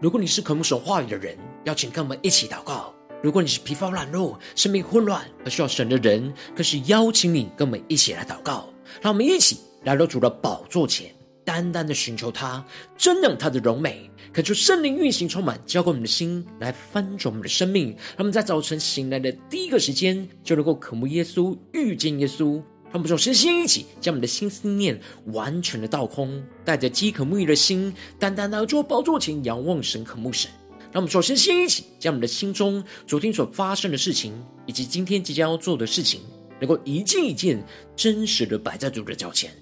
如果你是渴慕神话语的人，邀请跟我们一起祷告；如果你是疲乏软弱、生命混乱而需要神的人，更是邀请你跟我们一起来祷告。让我们一起来到主的宝座前，单单的寻求他，瞻仰他的荣美，恳求圣灵运行充满，浇灌我们的心，来翻转我们的生命。让我们在早晨醒来的第一个时间，就能够渴慕耶稣，遇见耶稣。让我们众身心一起，将我们的心思念完全的倒空，带着饥渴沐浴的心，单单的坐宝座前仰望神、渴慕神。让我们众身心一起，将我们的心中昨天所发生的事情，以及今天即将要做的事情，能够一件一件真实的摆在主的脚前。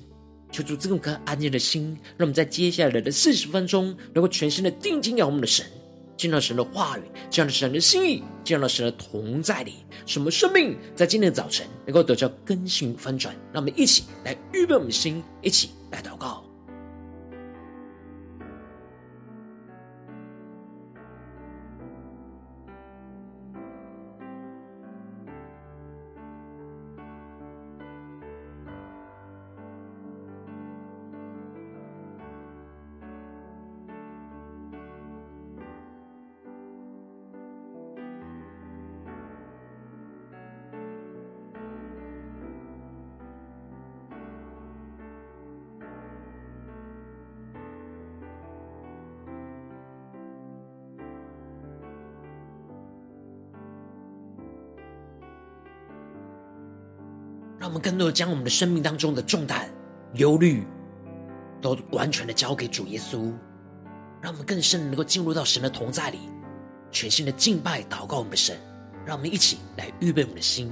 求主赐我们安静的心，让我们在接下来的四十分钟，能够全心的定睛仰望我们的神。见到神的话语，见到神的心意，见到神的同在里，什么生命在今天的早晨能够得到更新翻转？让我们一起来预备我们的心，一起来祷告。我们更多的将我们的生命当中的重担、忧虑，都完全的交给主耶稣，让我们更深的能够进入到神的同在里，全新的敬拜、祷告我们的神。让我们一起来预备我们的心。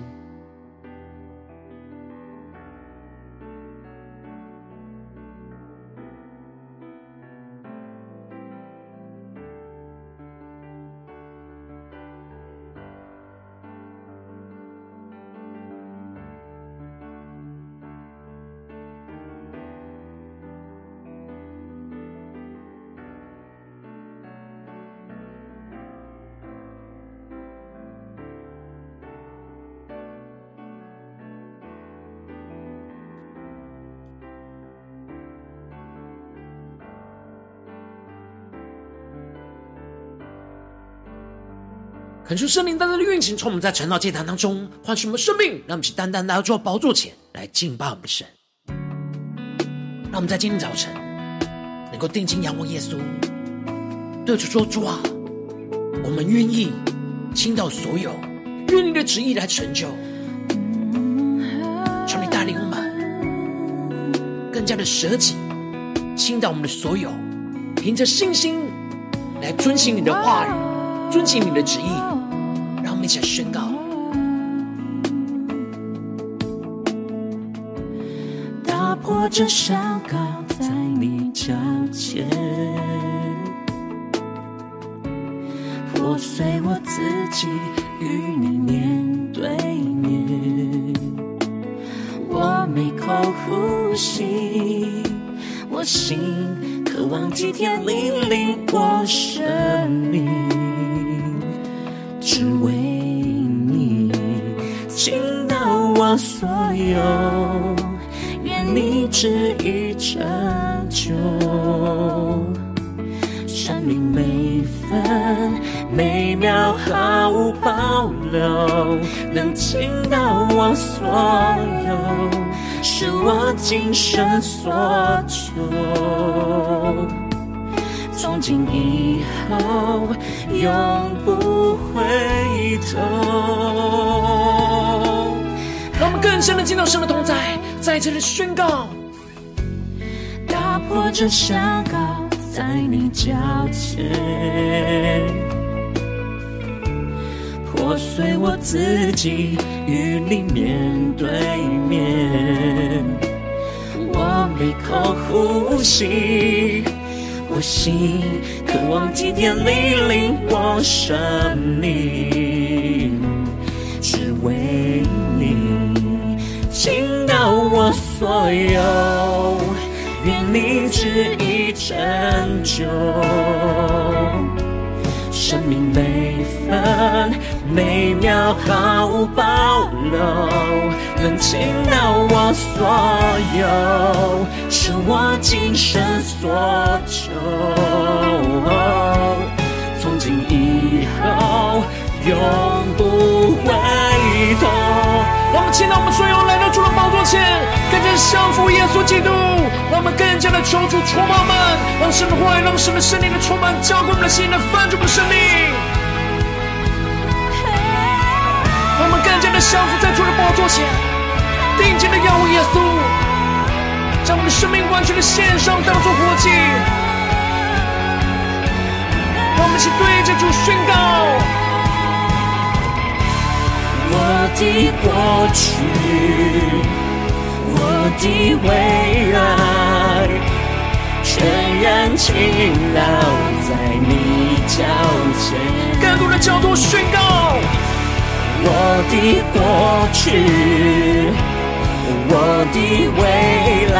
恳求圣灵单单的运行，从我们在晨祷祭坛当中唤醒我们生命，让我们去单单来到宝座前来敬拜我们的神。让我们在今天早晨能够定睛仰望耶稣，对主说：“主啊，我们愿意倾倒所有，愿你的旨意来成就。求你带领我们更加的舍己，倾倒我们的所有，凭着信心来遵行你的话语，遵行你的旨意。”一起宣告，打破这山高在你脚前，破碎我自己有，是我今生所求，从今以后永不回头。让我们更深的见到神的同在，再一次的宣告，打破这山高在你脚前，破碎我自己与你面对面。我每口呼吸，我心渴望今天你领我生命，只为你。倾倒我所有，愿你旨意成就。生命每分每秒毫无保留能倾倒我所有是我今生所求。从今以后永不回头。让我们倾倒我们所有来到主的宝座前，更加降服耶稣基督。让我们更加的求主充满我们，让神的话语，让神的圣灵的充满，浇灌我们的心，来翻转我们的生命。让我们更加的降服在主的宝座前，定睛的仰望耶稣，将我们的生命完全的献上，当作活祭。让我们一起对着主宣告。我的过去，我的未来，全然倾倒在你脚前。更多的角度宣告，我的过去，我的未来，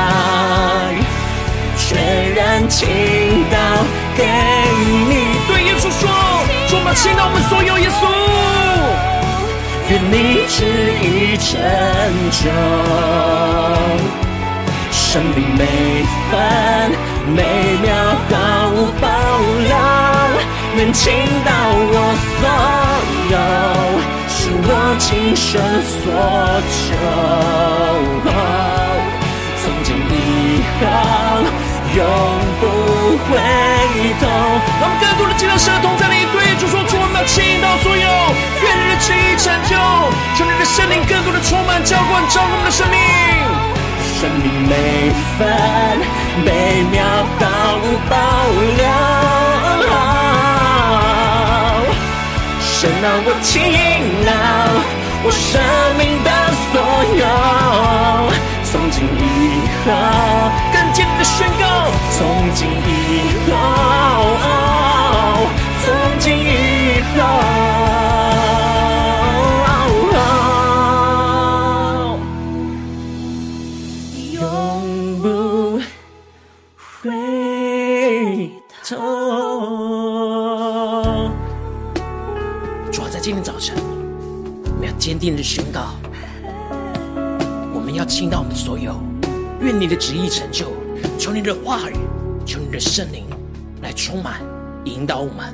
全然倾倒给你。对耶稣说，主啊，倾倒我们所有，耶稣。愿你旨意成就，生命每分每秒毫无保留，能倾倒我所有，是我今生所求。从今以后永不回头。让我们更多的敬拜神同在你对主说出我们的倾倒所有，愿你的旨意成就，求你的圣灵更多的充满浇灌，浇灌我们的生命，生命每分每秒毫无保留。神啊，我倾倒我生命的所有，从今以后，从今以后，从今以后。永不回头。主啊，在今天早晨，我要坚定的宣告，我们要倾倒我们所有，愿你的旨意成就。求你的话语，求你的圣灵来充满、引导我们，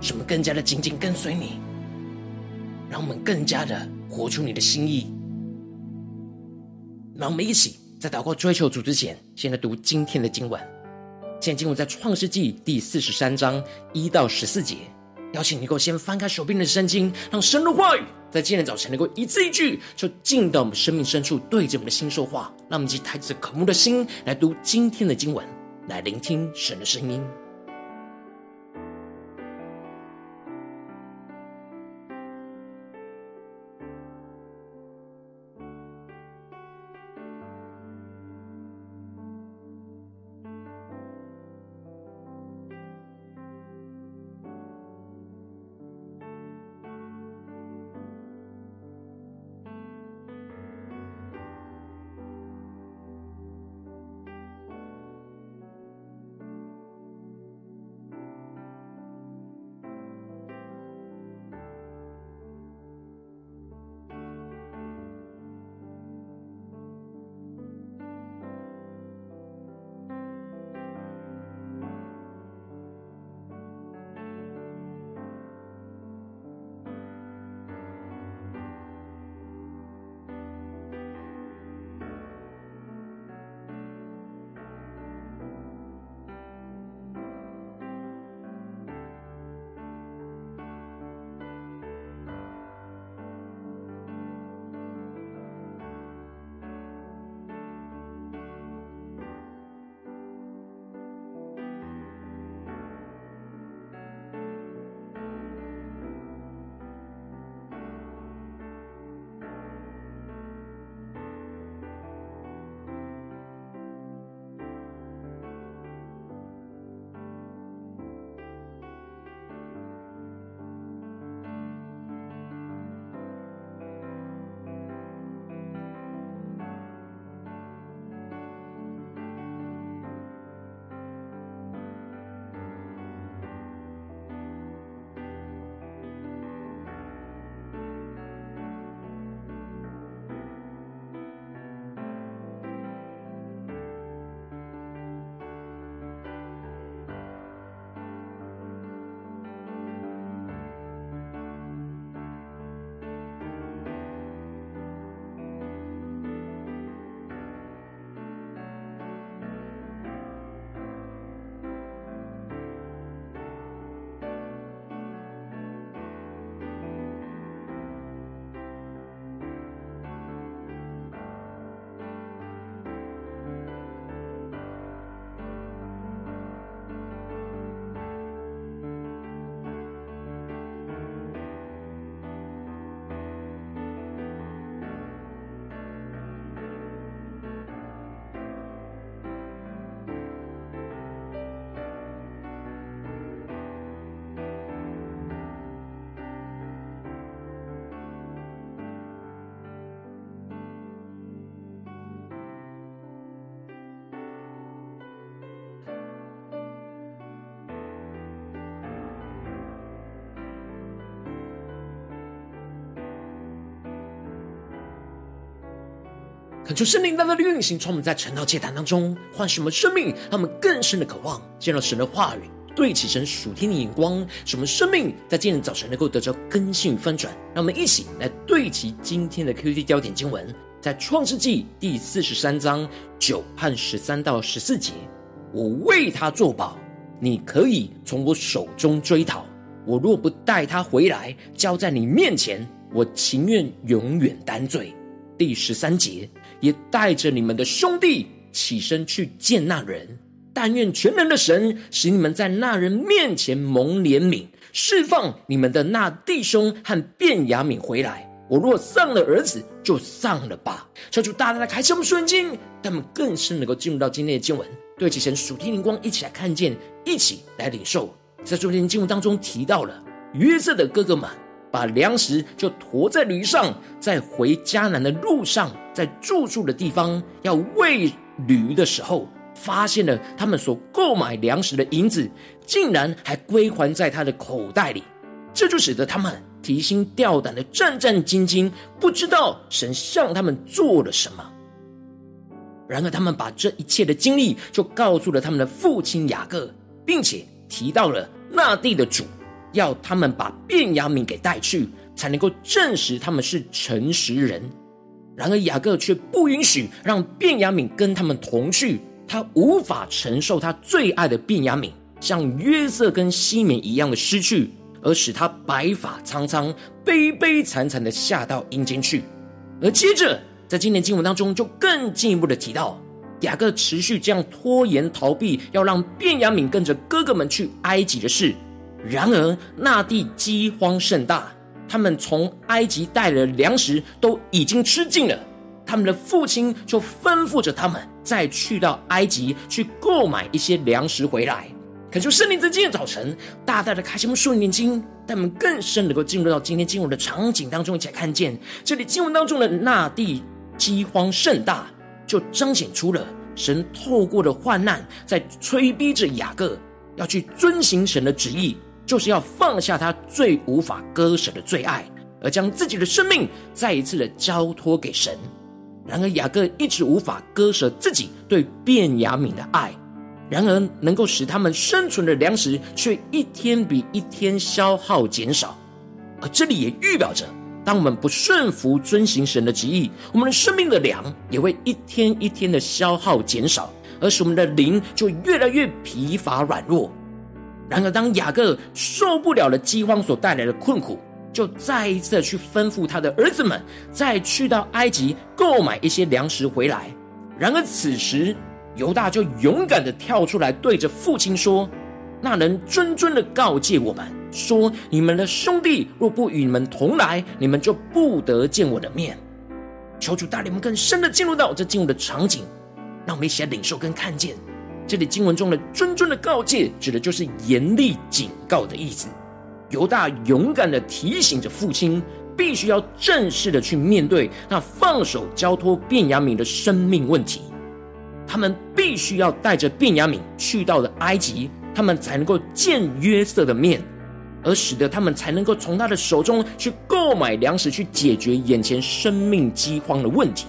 使我们更加的紧紧跟随你，让我们更加的活出你的心意。让我们一起在祷告追求主之前，先来读今天的经文。现在经文在创世纪第四十三章一到十四节。邀请你，能够先翻开手边的圣经，让神的话语在今天早晨能够一字一句，就进到我们生命深处，对着我们的心说话。让我们一起抬着渴慕的心来读今天的经文，来聆听神的声音。恳求圣灵大大的运行，从我们在晨祷祭坛当中唤醒我们生命，让我们更深的渴望见到神的话语，对齐神属天的眼光，使我们生命在今天早晨能够得着更新翻转。让我们一起来对齐今天的 QT 焦点经文，在创世纪第四十三章九和十三到十四节。我为他作保，你可以从我手中追讨。我若不带他回来，交在你面前，我情愿永远担罪。第十三节。也带着你们的兄弟起身去见那人，但愿全能的神使你们在那人面前蒙怜悯，释放你们的那弟兄和便雅悯回来。我若丧了儿子，就丧了吧。求主大大的开启我们瞬间，他们更是能够进入到今天的经文，对其神属天灵光，一起来看见，一起来领受。在昨天经文当中提到了约瑟的哥哥们。把粮食就驮在驴上，在回迦南的路上，在住宿的地方要喂驴的时候，发现了他们所购买粮食的银子，竟然还归还在他的口袋里。这就使得他们提心吊胆的战战兢兢，不知道神向他们做了什么。然而，他们把这一切的经历就告诉了他们的父亲雅各，并且提到了那地的主。要他们把便雅悯给带去，才能够证实他们是诚实人。然而雅各却不允许让便雅悯跟他们同去，他无法承受他最爱的便雅悯像约瑟跟西缅一样的失去，而使他白发苍苍、悲悲惨惨的下到阴间去。而接着在今年经文当中，就更进一步的提到，雅各持续这样拖延逃避，要让便雅悯跟着哥哥们去埃及的事。然而，那地饥荒甚大，他们从埃及带来的粮食都已经吃尽了。他们的父亲就吩咐着他们，再去到埃及去购买一些粮食回来。恳求圣灵在今天早晨大大的开启我们属灵眼睛，他们更深能够进入到今天经文的场景当中，一起来看见这里经文当中的那地饥荒甚大，就彰显出了神透过的患难，在催逼着雅各要去遵行神的旨意。就是要放下他最无法割舍的最爱，而将自己的生命再一次的交托给神。然而雅各一直无法割舍自己对便雅悯的爱，然而能够使他们生存的粮食却一天比一天消耗减少。而这里也预表着，当我们不顺服遵行神的旨意，我们的生命的粮也会一天一天的消耗减少，而使我们的灵就越来越疲乏软弱。然而，当雅各受不了了饥荒所带来的困苦，就再一次的去吩咐他的儿子们，再去到埃及购买一些粮食回来。然而，此时犹大就勇敢的跳出来，对着父亲说：“那人谆谆的告诫我们说，你们的兄弟若不与你们同来，你们就不得见我的面。”求主带领我们更深的进入到这进入的场景，让我们一起来领受跟看见。这里经文中的谆谆的告诫，指的就是严厉警告的意思。犹大勇敢的提醒着父亲，必须要正式的去面对那放手交托便雅悯的生命问题。他们必须要带着便雅悯去到了埃及，他们才能够见约瑟的面，而使得他们才能够从他的手中去购买粮食，去解决眼前生命饥荒的问题。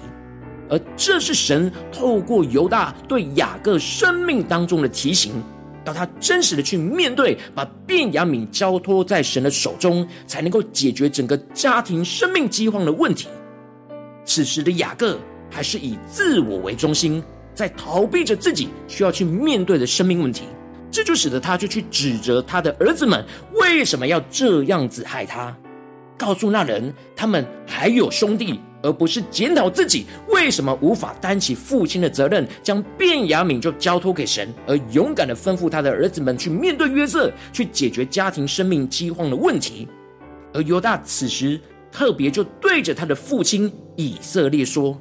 而这是神透过犹大对雅各生命当中的提醒，要他真实的去面对，把便雅悯交托在神的手中，才能够解决整个家庭生命饥荒的问题。此时的雅各还是以自我为中心，在逃避着自己需要去面对的生命问题，这就使得他就去指责他的儿子们为什么要这样子害他，告诉那人他们还有兄弟。而不是检讨自己为什么无法担起父亲的责任，将便雅悯就交托给神，而勇敢的吩咐他的儿子们去面对约瑟，去解决家庭生命饥荒的问题。而犹大此时特别就对着他的父亲以色列说：“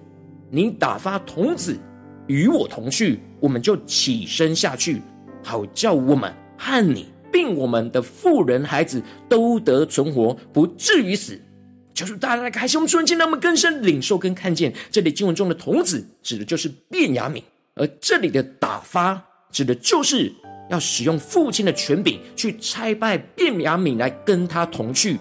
你打发童子与我同去，我们就起身下去，好叫我们和你并我们的妇人孩子都得存活，不至于死。”就是大家来开心，我们瞬间让我们更深领受跟看见，这里经文中的童子指的就是便雅悯，而这里的打发指的就是要使用父亲的权柄去差派便雅悯来跟他同去。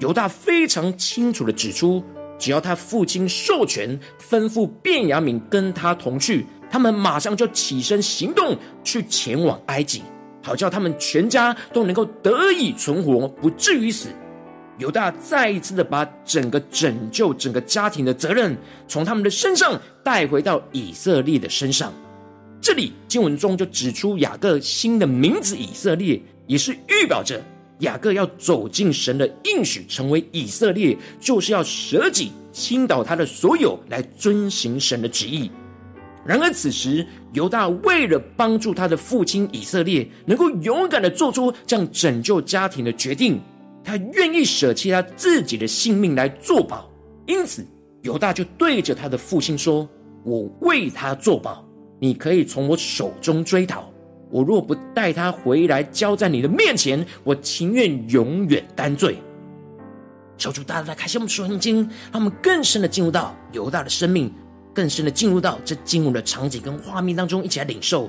犹大非常清楚的指出，只要他父亲授权，吩咐便雅悯跟他同去，他们马上就起身行动，去前往埃及，好叫他们全家都能够得以存活，不至于死。犹大再一次的把整个拯救整个家庭的责任，从他们的身上带回到以色列的身上。这里经文中就指出雅各新的名字以色列，也是预表着雅各要走进神的应许，成为以色列，就是要舍己倾倒他的所有，来遵行神的旨意。然而此时犹大为了帮助他的父亲以色列，能够勇敢的做出这样拯救家庭的决定。他愿意舍弃他自己的性命来作保，因此犹大就对着他的父亲说：“我为他作保，你可以从我手中追讨。我若不带他回来交在你的面前，我情愿永远担罪。”求主大大开启我们属灵眼睛，让我们更深的进入到犹大的生命，更深的进入到这经文的场景跟画面当中，一起来领受。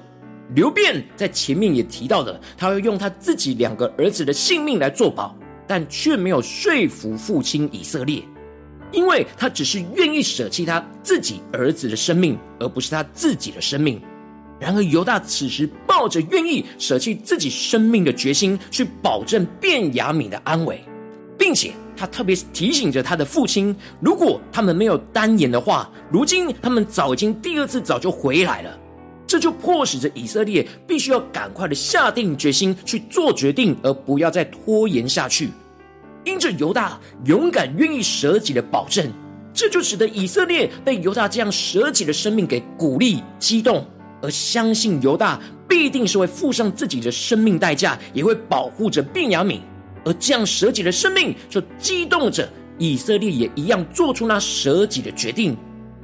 流便在前面也提到的，他要用他自己两个儿子的性命来作保。但却没有说服父亲以色列，因为他只是愿意舍弃他自己儿子的生命，而不是他自己的生命。然而犹大此时抱着愿意舍弃自己生命的决心，去保证便雅悯的安危，并且他特别提醒着他的父亲，如果他们没有单言的话，如今他们早已经第二次早就回来了。这就迫使着以色列必须要赶快的下定决心去做决定，而不要再拖延下去。因着犹大勇敢愿意舍己的保证，这就使得以色列被犹大这样舍己的生命给鼓励、激动，而相信犹大必定是会付上自己的生命代价，也会保护着便雅悯。而这样舍己的生命，就激动着以色列也一样做出那舍己的决定，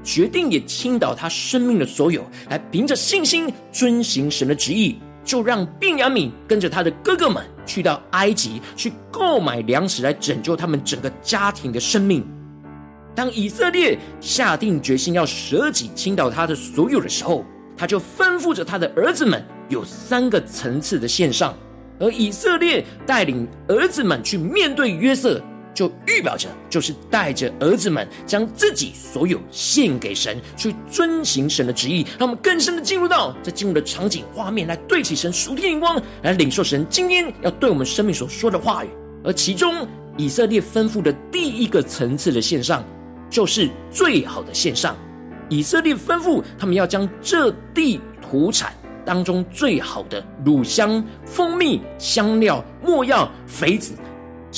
决定也倾倒他生命的所有，来凭着信心遵行神的旨意。就让便雅悯跟着他的哥哥们去到埃及，去购买粮食来拯救他们整个家庭的生命。当以色列下定决心要舍己倾倒他的所有的时候，他就吩咐着他的儿子们有三个层次的献上，而以色列带领儿子们去面对约瑟。就预表着，就是带着儿子们将自己所有献给神，去遵行神的旨意，让我们更深的进入到这进入的场景画面，来对齐神属天眼光，来领受神今天要对我们生命所说的话语。而其中，以色列吩咐的第一个层次的献上，就是最好的献上。以色列吩咐他们要将这地土产当中最好的乳香、蜂蜜、香料、墨药、肥子。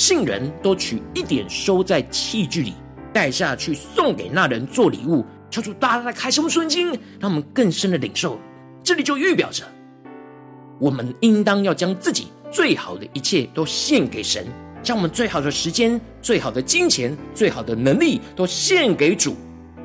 信人都取一点收在器具里，带下去送给那人做礼物。求主大大的开什么瞬间，让我们更深的领受。这里就预表着，我们应当要将自己最好的一切都献给神，将我们最好的时间、最好的金钱、最好的能力都献给主，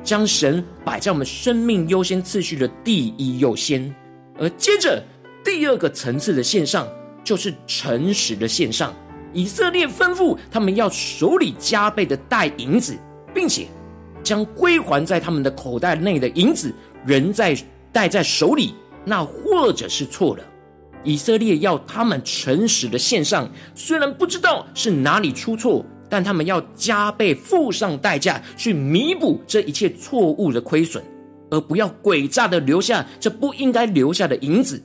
将神摆在我们生命优先次序的第一优先。而接着第二个层次的献上，就是诚实的献上。以色列吩咐他们要手里加倍的带银子，并且将归还在他们的口袋内的银子仍在带在手里，那或者是错了。以色列要他们诚实的献上，虽然不知道是哪里出错，但他们要加倍付上代价去弥补这一切错误的亏损，而不要诡诈的留下这不应该留下的银子。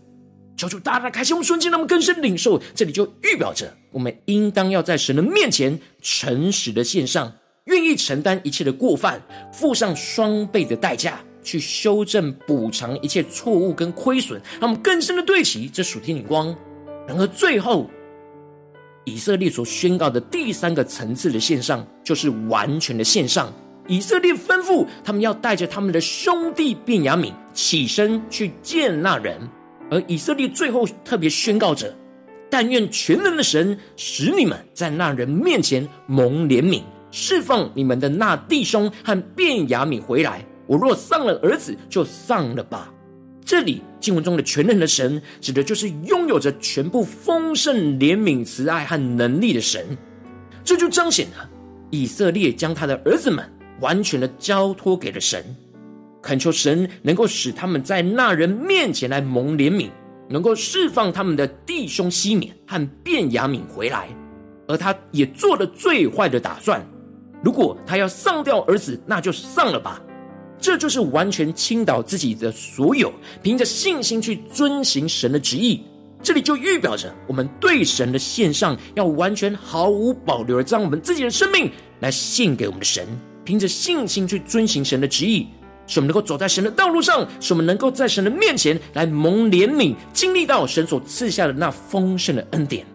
求主大大开心我们瞬间，让我们更深领受。这里就预表着，我们应当要在神的面前诚实的献上，愿意承担一切的过犯，付上双倍的代价，去修正补偿一切错误跟亏损，让我们更深的对齐这属天的光。然而最后，以色列所宣告的第三个层次的献上，就是完全的献上。以色列吩咐他们要带着他们的兄弟便雅悯起身去见那人。而以色列最后特别宣告着：“但愿全能的神使你们在那人面前蒙怜悯，释放你们的那弟兄和便雅悯回来。我若丧了儿子，就丧了吧。”这里经文中的全能的神，指的就是拥有着全部丰盛怜悯、慈爱和能力的神。这就彰显了以色列将他的儿子们完全的交托给了神。恳求神能够使他们在那人面前来蒙怜悯，能够释放他们的弟兄西缅和便雅悯回来，而他也做了最坏的打算。如果他要丧掉儿子，那就丧了吧。这就是完全倾倒自己的所有，凭着信心去遵行神的旨意。这里就预表着我们对神的献上，要完全毫无保留的将我们自己的生命来献给我们的神，凭着信心去遵行神的旨意，使我们能够走在神的道路上，使我们能够在神的面前来蒙怜悯，经历到神所赐下的那丰盛的恩典。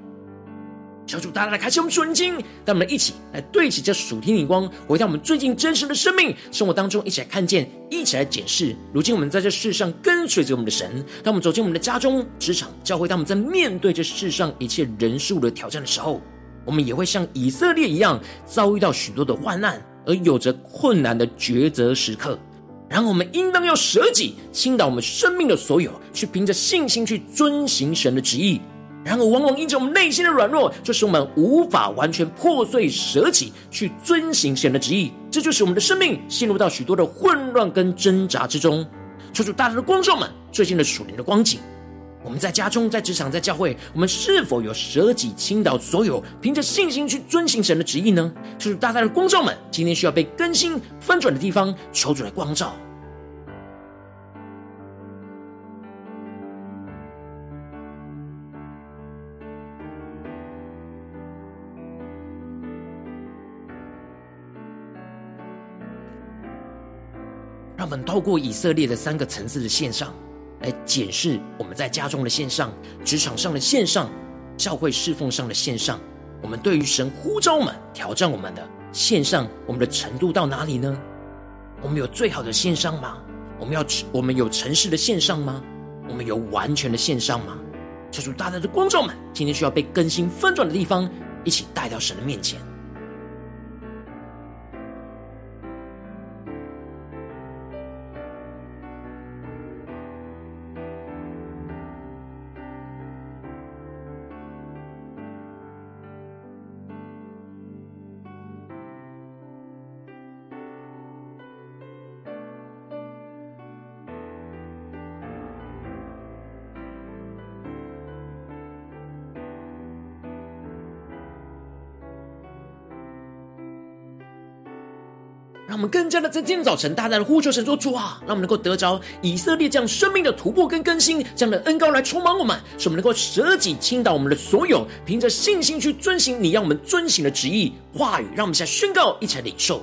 求主大家来开启我们属灵经，让我们一起来对齐这属天的光，回到我们最近真实的生命生活当中，一起来看见，一起来检视。如今我们在这世上跟随着我们的神，当我们走进我们的家中、职场、教会，当我们在面对这世上一切人数的挑战的时候，我们也会像以色列一样，遭遇到许多的患难，而有着困难的抉择时刻。然后我们应当要舍己，倾倒我们生命的所有，去凭着信心去遵行神的旨意。然而，往往因着我们内心的软弱，就使我们无法完全破碎舍己，去遵行神的旨意。这就是我们的生命陷入到许多的混乱跟挣扎之中。求主大大的光照们最近的属灵的光景。我们在家中、在职场、在教会，我们是否有舍己倾倒所有，凭着信心去遵行神的旨意呢？求主大大的光照们，今天需要被更新翻转的地方，求主来光照。让我们透过以色列的三个层次的线上，来检视我们在家中的线上、职场上的线上、教会侍奉上的线上。我们对于神呼召们、挑战我们的线上，我们的程度到哪里呢？我们有最好的线上吗？我们要我们有诚实的线上吗？我们有完全的线上吗？求主大大的光照们，今天需要被更新翻转的地方，一起带到神的面前。让我们更加的在今天早晨大胆的呼求神说主啊，让我们能够得着以色列这样生命的突破跟更新，这样的恩高来充满我们，使我们能够舍己倾倒我们的所有，凭着信心去遵行你让我们遵行的旨意话语。让我们现在宣告，一起来领受。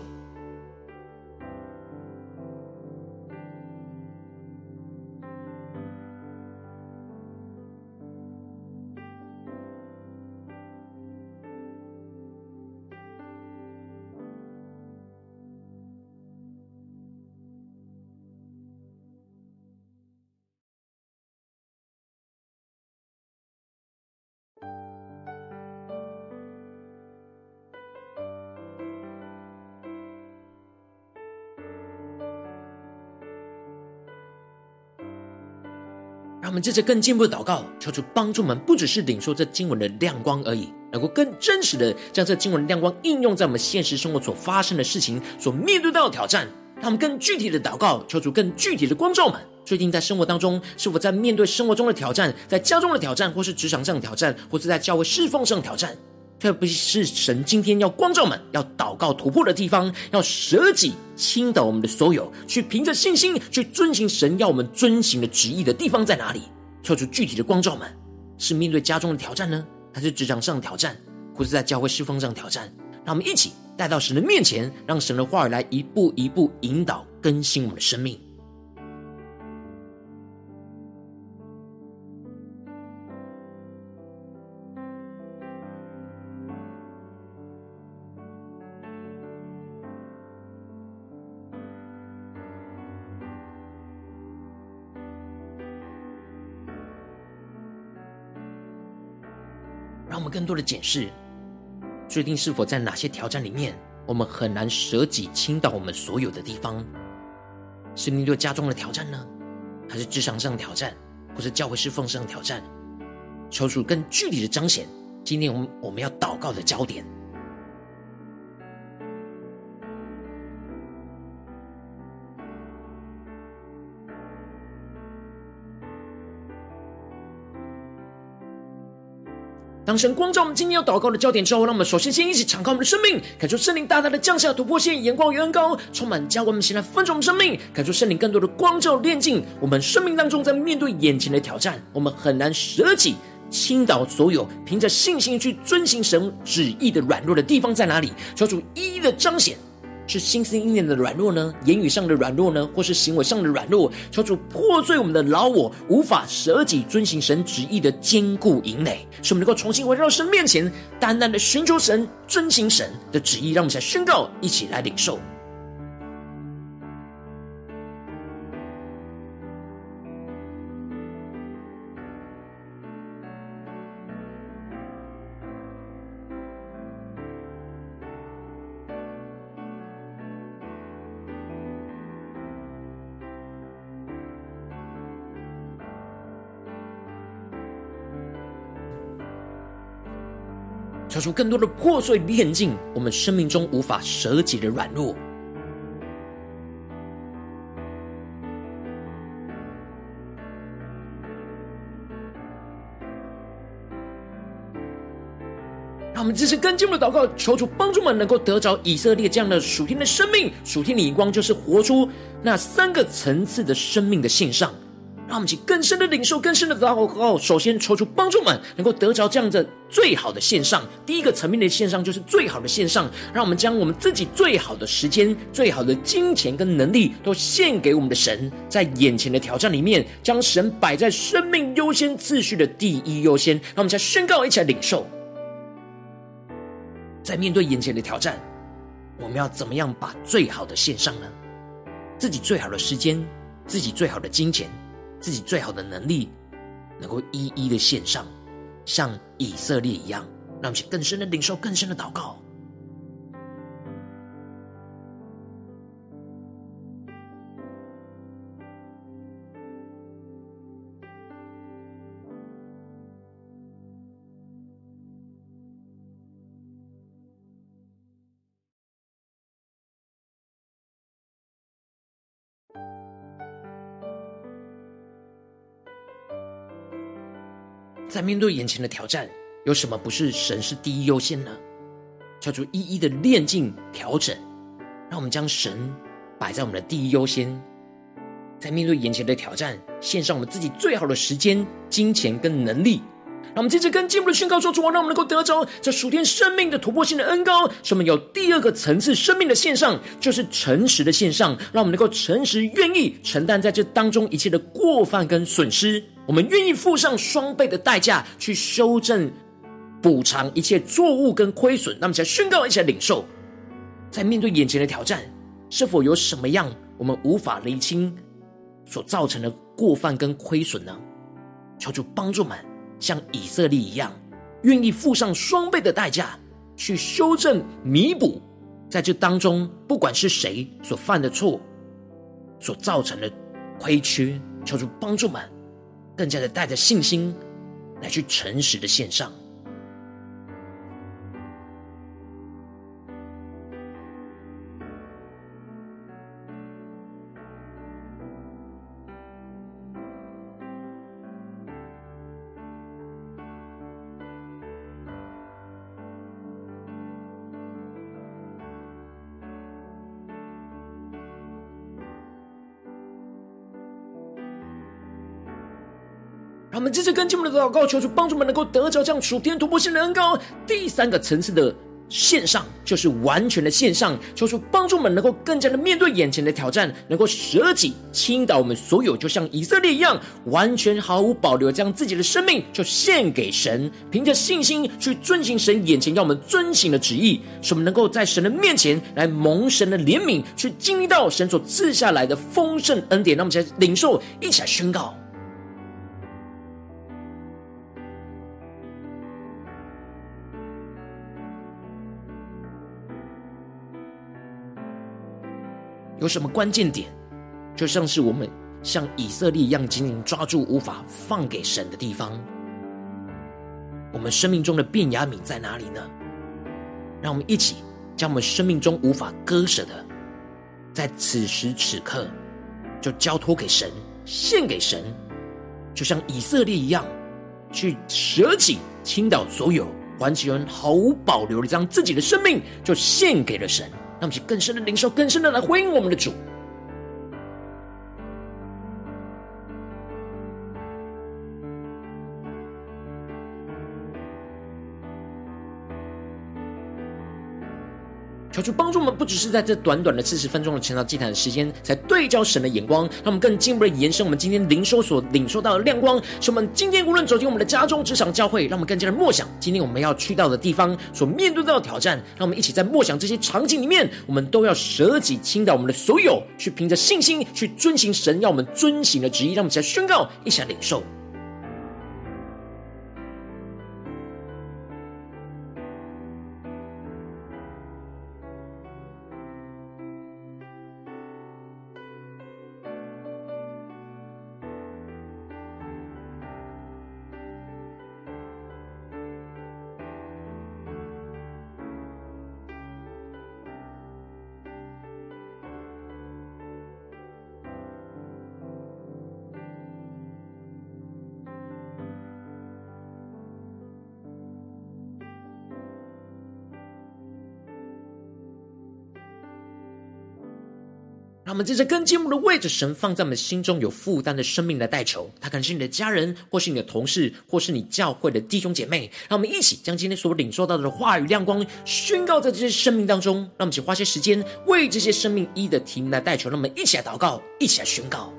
们接着更进步的祷告，求主帮助我们，不只是领受这经文的亮光而已，能够更真实的将这经文的亮光应用在我们现实生活所发生的事情、所面对到的挑战。让我们更具体的祷告，求主更具体的光照们。最近在生活当中，是否在面对生活中的挑战，在家中的挑战，或是职场上的挑战，或是在教会侍奉上的挑战？特别是神今天要光照们，要祷告突破的地方，要舍己倾倒我们的所有，去凭着信心去遵行神要我们遵行的旨意的地方在哪里？跳出具体的光照们，是面对家中的挑战呢，还是职场上的挑战，或是在教会侍奉上的挑战？让我们一起带到神的面前，让神的话语来一步一步引导更新我们的生命。更多的检视，最近是否在哪些挑战里面，我们很难舍己倾倒我们所有的地方？是面对家中的挑战呢，还是职场上的挑战，或是教会侍奉上的挑战？求主更具体的彰显，今天我们我们要祷告的焦点。当神光照我们今天要祷告的焦点之后，让我们首先先一起敞开我们的生命，感受圣灵大大的降下突破线、眼光远恩高，充满教我们，先来分盛我们生命，感受圣灵更多的光照、炼净我们生命当中，在面对眼前的挑战，我们很难舍己，倾倒所有，凭着信心去遵行神旨意的软弱的地方在哪里？求主一一的彰显。是心思意念的软弱呢？言语上的软弱呢？或是行为上的软弱？求主破碎我们的老我，无法舍己遵行神旨意的坚固营垒，使我们能够重新回到神面前，单单的寻求神，遵行神的旨意。让我们来宣告，一起来领受。出更多的破碎，炼净我们生命中无法舍己的软弱。让我们继续跟进我们的祷告，求主帮助我们能够得着以色列这样的属天的生命，属天的荧光，就是活出那三个层次的生命的线上。让我们去更深的领受，更深的祷告。首先，求主帮助们能够得着这样的最好的线上。第一个层面的线上，就是最好的线上。让我们将我们自己最好的时间、最好的金钱跟能力，都献给我们的神。在眼前的挑战里面，将神摆在生命优先次序的第一优先。让我们再宣告，一起来领受。在面对眼前的挑战，我们要怎么样把最好的献上呢？自己最好的时间，自己最好的金钱。自己最好的能力，能够一一的献上，像以色列一样，让我们更深的领受，更深的祷告。在面对眼前的挑战，有什么不是神是第一优先呢？叫做一一的炼净调整，让我们将神摆在我们的第一优先。在面对眼前的挑战，献上我们自己最好的时间、金钱跟能力。让我们接着跟进一步的宣告说：主啊，让我们能够得着这属天生命的突破性的恩膏，使我们有第二个层次生命的线上，就是诚实的线上。让我们能够诚实愿意承担在这当中一切的过犯跟损失。我们愿意付上双倍的代价去修正、补偿一切错误跟亏损。那么，再宣告一下领受，在面对眼前的挑战，是否有什么样我们无法厘清所造成的过犯跟亏损呢？求主帮助们，像以色列一样，愿意付上双倍的代价去修正、弥补，在这当中，不管是谁所犯的错，所造成的亏缺，求主帮助们。更加的带着信心来去诚实的献上。让我们继续跟进我们的祷告，求主帮助我们能够得着这样属天突破性的恩膏。第三个层次的线上，就是完全的线上，求主帮助我们能够更加的面对眼前的挑战，能够舍己倾倒我们所有，就像以色列一样，完全毫无保留将自己的生命就献给神，凭着信心去遵行神眼前要我们遵行的旨意，使我们能够在神的面前来蒙神的怜悯，去经历到神所赐下来的丰盛恩典。让我们再领受，一起来宣告。有什么关键点，就像是我们像以色列一样紧紧抓住无法放给神的地方。我们生命中的便雅悯在哪里呢？让我们一起将我们生命中无法割舍的，在此时此刻就交托给神，献给神，就像以色列一样，去舍己倾倒所有，完全毫无保留的将自己的生命就献给了神。让我们更深的领受，更深的来回应我们的主。求主帮助我们，不只是在这短短的四十分钟的成长祭坛的时间，才对焦神的眼光，让我们更进一步的延伸我们今天灵修所领受到的亮光。使我们今天无论走进我们的家中、职场、教会，让我们更加的默想今天我们要去到的地方所面对到的挑战。让我们一起在默想这些场景里面，我们都要舍己倾倒我们的所有，去凭着信心去遵行神要我们遵行的旨意。让我们一起来宣告，一起来领受。我们在这根基木的位置神放在我们心中有负担的生命来代求，他可能是你的家人，或是你的同事，或是你教会的弟兄姐妹。让我们一起将今天所领受到的话语亮光宣告在这些生命当中。让我们一起花些时间为这些生命一一的提名来代求。让我们一起来祷告，一起来宣告。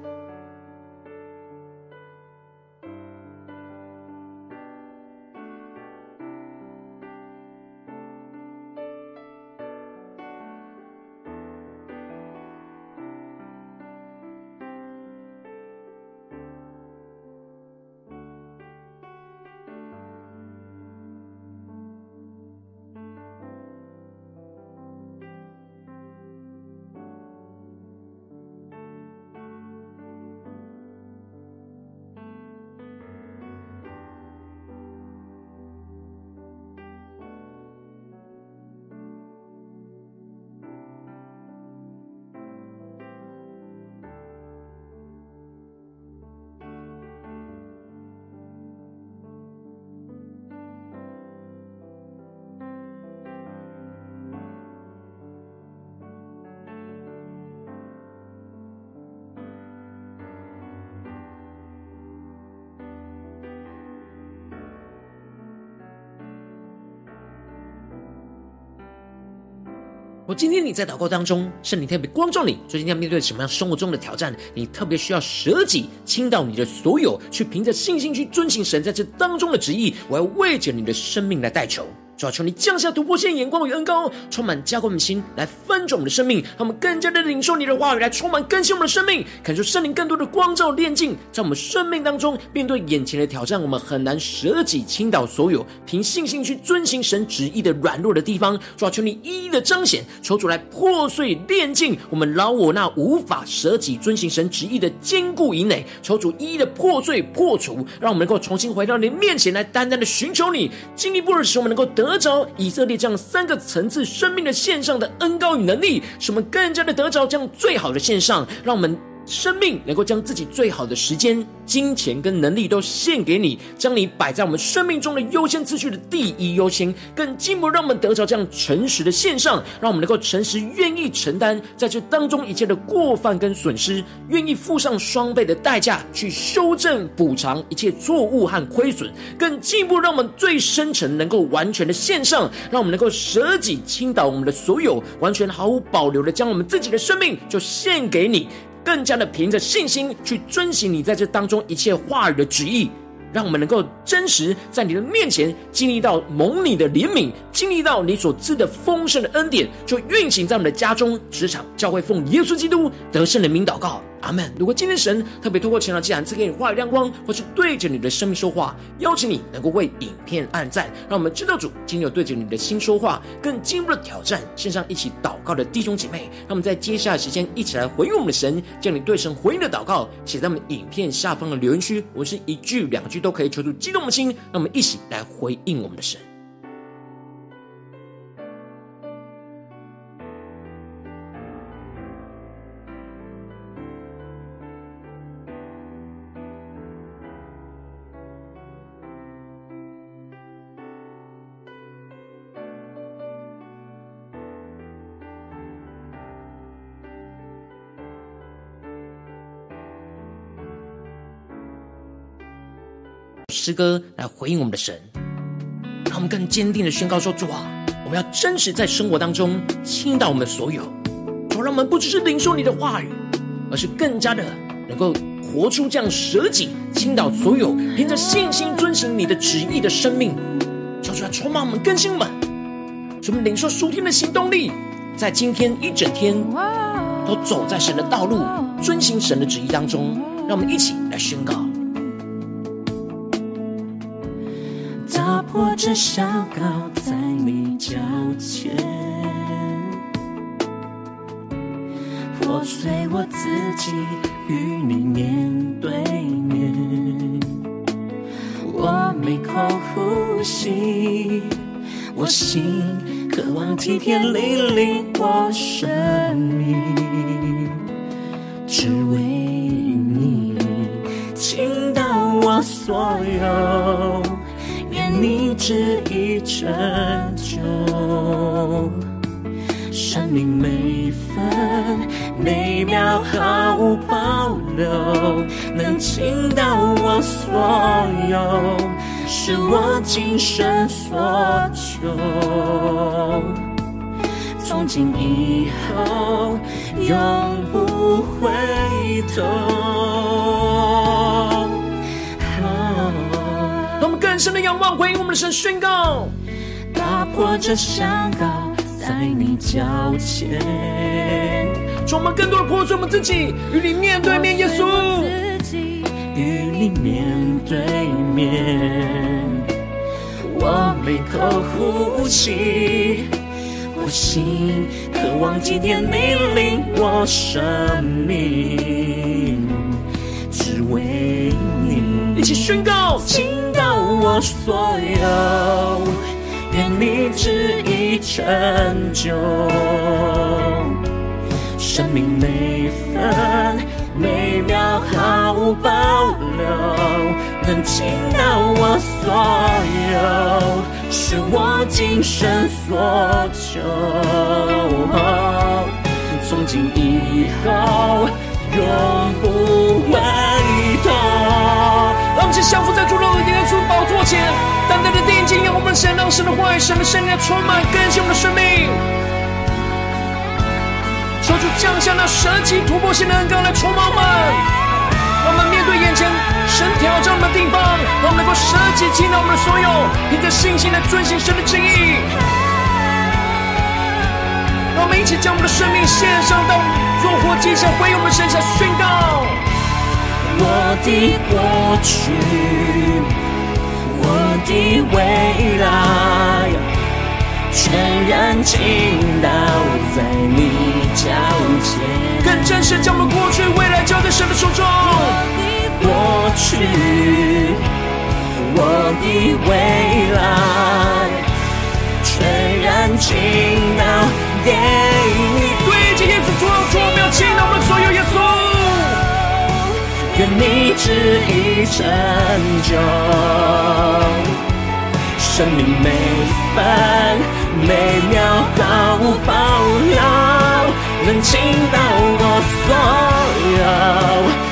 我今天你在祷告当中，圣灵特别光照你，最近要面对什么样生活中的挑战？你特别需要舍己倾倒你的所有，去凭着信心去遵行神在这当中的旨意。我要为着你的生命来代求。主要求你降下突破线眼光与恩膏，充满加给我们心，来翻转我们的生命，让我们更加的领受你的话语，来充满更新我们的生命，感受圣灵更多的光照炼净，在我们生命当中，面对眼前的挑战，我们很难舍己倾倒所有，凭信心去遵行神旨意的软弱的地方。主要求你一一的彰显，求主来破碎炼净我们老我那无法舍己遵行神旨意的坚固以内，求主一一的破碎破除，让我们能够重新回到你面前来，单单的寻求你，进一步的使我们能够得。得着以色列这样三个层次生命的线上的恩高与能力，使我们更加的得着这样最好的线上，让我们。生命能够将自己最好的时间、金钱跟能力都献给你，将你摆在我们生命中的优先次序的第一优先，更进一步让我们得着这样诚实的献上，让我们能够诚实愿意承担在这当中一切的过犯跟损失，愿意付上双倍的代价去修正补偿一切错误和亏损，更进一步让我们最深沉能够完全的献上，让我们能够舍己倾倒我们的所有，完全毫无保留的将我们自己的生命就献给你。更加的凭着信心去遵行你在这当中一切话语的旨意，让我们能够真实在你的面前经历到蒙你的怜悯，经历到你所赐的丰盛的恩典，就运行在我们的家中、职场、教会，奉耶稣基督得胜的名祷告。阿门。如果今天神特别透过晨祷祭坛赐给你话语亮光，或是对着你的生命说话，邀请你能够为影片按赞，让我们知道主今天有对着你的心说话，更进一步的挑战线上一起祷告的弟兄姐妹。让我们在接下来时间一起来回应我们的神，将你对神回应的祷告写在我们影片下方的留言区，我是一句两句都可以求助激动的心，让我们一起来回应我们的神。诗歌来回应我们的神，让我们更坚定的宣告说：主啊，我们要真实在生活当中倾倒我们所有，主，让我们不只是领受你的话语，而是更加的能够活出这样舍己、倾倒所有，凭着信心遵行你的旨意的生命。求主来充满我们，更新我们，使我们领受属天的行动力，在今天一整天都走在神的道路，遵行神的旨意当中。让我们一起来宣告。打破这小高在你脚前，破碎我自己与你面对面。我没口呼吸，我心渴望体贴你领我生命，只为你倾倒我所有，旨意成就，生命每分每秒毫无保留，能倾倒我所有，是我今生所求。从今以后，永不回头。深的仰望，回应我们的神，宣告：打破这山高，在你脚前，充满更多的破碎我们自己，与你面对面，耶稣，与你面对面，我每口呼吸，我心渴望今天你领我生命，只为你一起宣告，倾倒我所有。愿你旨意成就，生命每分每秒毫无保留，能倾倒我所有，是我今生所求。从今以后，永不回头。让我们一起降服在主的耶稣宝座前，单单的定睛，让我们神让神的话语、神的圣灵充满更新我们的生命。求主降下那神奇突破性的恩膏来充满我们，让我们面对眼前神挑战我们的地方，让我们能够舍己倾倒我们的所有，凭着信心来遵行神的旨意。让我们一起将我们的生命的过去，我的未来，全然倾倒在你脚前。更真实将我们过去、未来交在神的手中。我的过去，我的未来，全然倾倒给你。对，今天主主主，我们要倾倒我们所有耶稣。你旨意成就，生命每分每秒毫无保留，能倾倒我所有，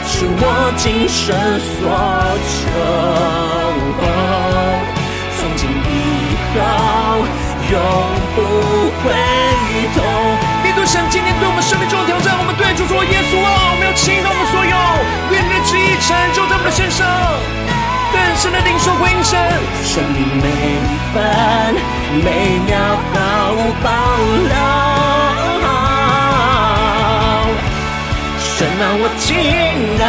是我今生所求。从今以后，永不回头。你多想今天对我们生命中的挑战，我们对主说：“耶稣啊，我们要倾倒我们所有，们的身上。”更深的领受回应神，生命每分每秒毫无保留，神让我倾倒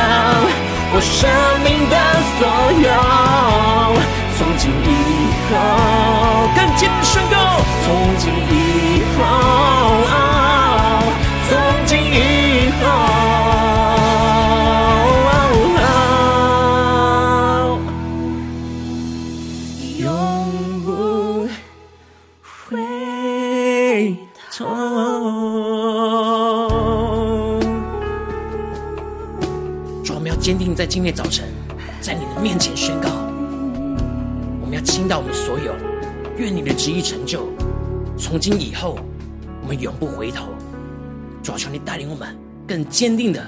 我生命的所有，从今以后更坚定宣告，从今以今天早晨，在你的面前宣告，我们要倾倒我们所有，愿你的旨意成就。从今以后，我们永不回头。主啊，求你带领我们更坚定的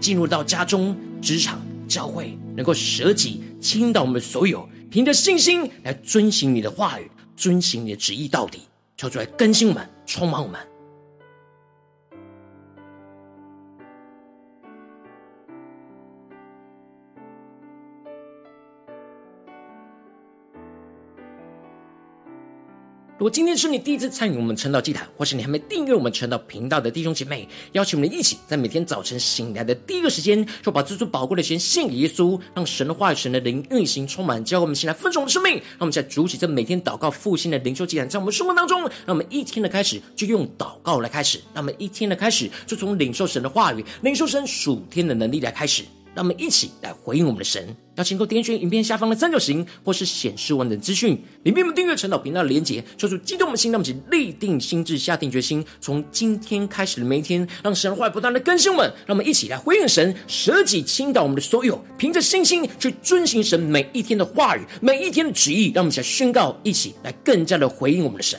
进入到家中、职场、教会，能够舍己倾倒我们所有，凭着信心来遵行你的话语，遵行你的旨意到底。求主来更新我们，充满我们。如果今天是你第一次参与我们晨祷祭坛，或是你还没订阅我们晨祷频道的弟兄姐妹，邀请我们一起在每天早晨醒来的第一个时间，就把这最宝贵的时间献给耶稣，让神的话语、神的灵运行充满，教会我们先来分盛我们的生命。让我们在主起这每天祷告复兴的灵修祭坛，在我们生活当中，让我们一天的开始就用祷告来开始，让我们一天的开始就从领受神的话语、领受神属天的能力来开始。让我们一起来回应我们的神。邀请各位点选影片下方的三角形，或是显示完整资讯里面我们订阅陈导频道的连结，说出激动的心，让我们一起立定心志，下定决心，从今天开始的每一天，让神的话不断的更新我们。让我们一起来回应神，舍己倾倒我们的所有，凭着信心去遵行神每一天的话语，每一天的旨意。让我们一起来宣告，一起来更加的回应我们的神。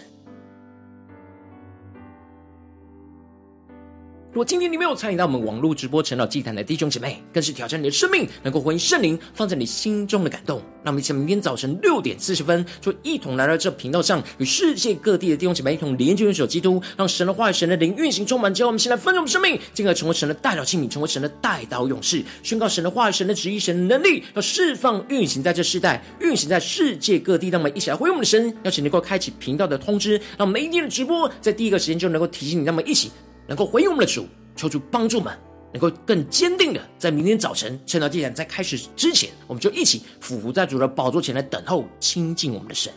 如果今天你没有参与到我们网络直播晨祷祭坛的弟兄姐妹，更是挑战你的生命，能够回应圣灵放在你心中的感动。那么，一起明天早晨六点四十分，就一同来到这频道上，与世界各地的弟兄姐妹一同连接、元首基督，让神的话语、神的灵运行充满。之后，我们先来分盛我们生命，进而成为神的代祷器皿，成为神的代祷勇士，宣告神的话语、神的旨意、神的能力，要释放、运行在这世代，运行在世界各地。让我们一起来回应我们的神，邀请能够开启频道的通知，让每一天的直播在第一个时间就能够提醒你。让我们一起。能够回应我们的主，求主帮助们，能够更坚定的在明天早晨趁着祭坛在开始之前，我们就一起俯伏在主的宝座前来等候亲近我们的神。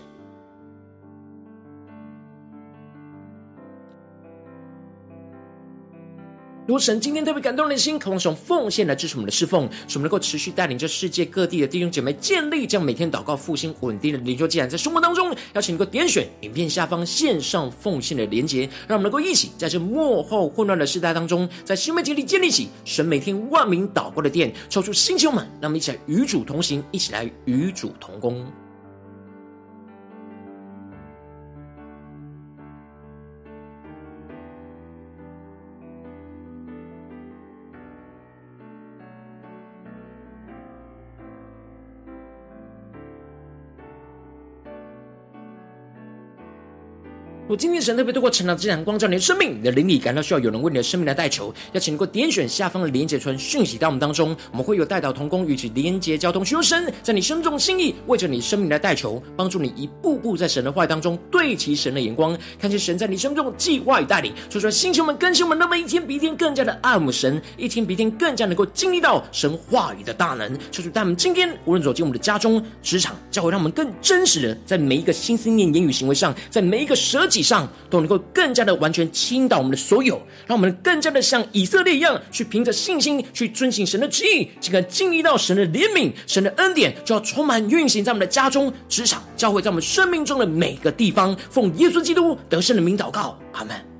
如果神今天特别感动人心，渴望使用奉献来支持我们的侍奉，使我们能够持续带领着世界各地的弟兄姐妹建立这样每天祷告复兴稳定的灵修祭坛，在生活当中，邀请你能够点选影片下方线上奉献的连结，让我们能够一起在这幕后混乱的时代当中，在新媒体里建立起神每天万名祷告的殿，抽出星球们，让我们一起来与主同行，一起来与主同工。我今天神特别透过晨祷祭坛光照你的生命，你的灵里感到需要有人为你的生命来代求，邀请你能够点选下方的连结传讯息到我们当中，我们会有代祷同工与其连结交通，求神在你生中心意，为着你生命来代求，帮助你一步步在神的话语当中对齐神的眼光，看见神在你生中的计划与带领，说出来星球们更新我们，那么一天比一天更加的爱慕神，一天比一天更加能够经历到神话语的大能，说出带我们今天无论走进我们的家中、职场，教会让我们更真实的在每一个心思念、言语、行为上，在每一个舍己上都能够更加的完全倾倒我们的所有，让我们更加的像以色列一样，去凭着信心去遵行神的旨意，这个经历到神的怜悯、神的恩典，就要充满运行在我们的家中、职场、教会，在我们生命中的每个地方。奉耶稣基督得胜的名祷告，阿门。